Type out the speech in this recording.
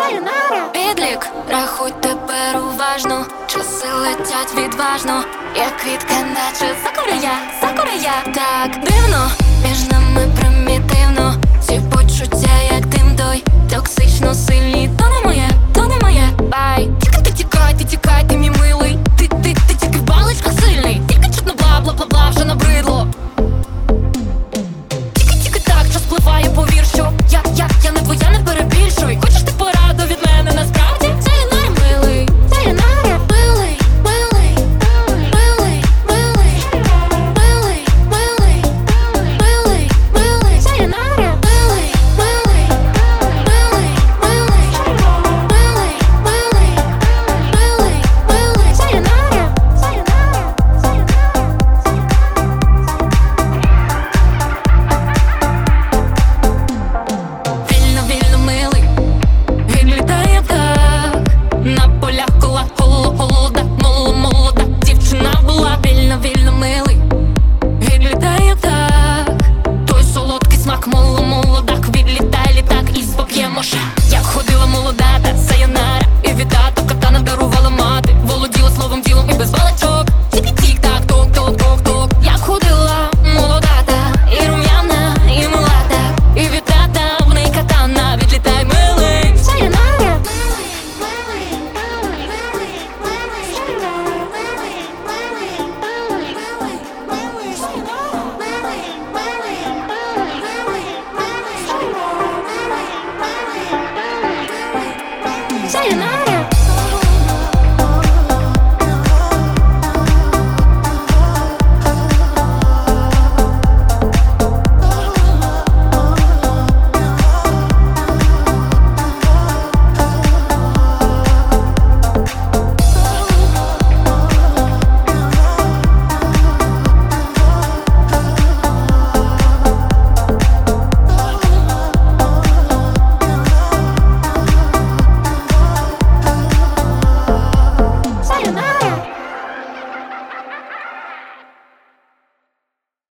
Сайонара. Підлік, рахуй тепер уважно, часи летять відважно, як квітка, наче закоря, закурия, Так дивно,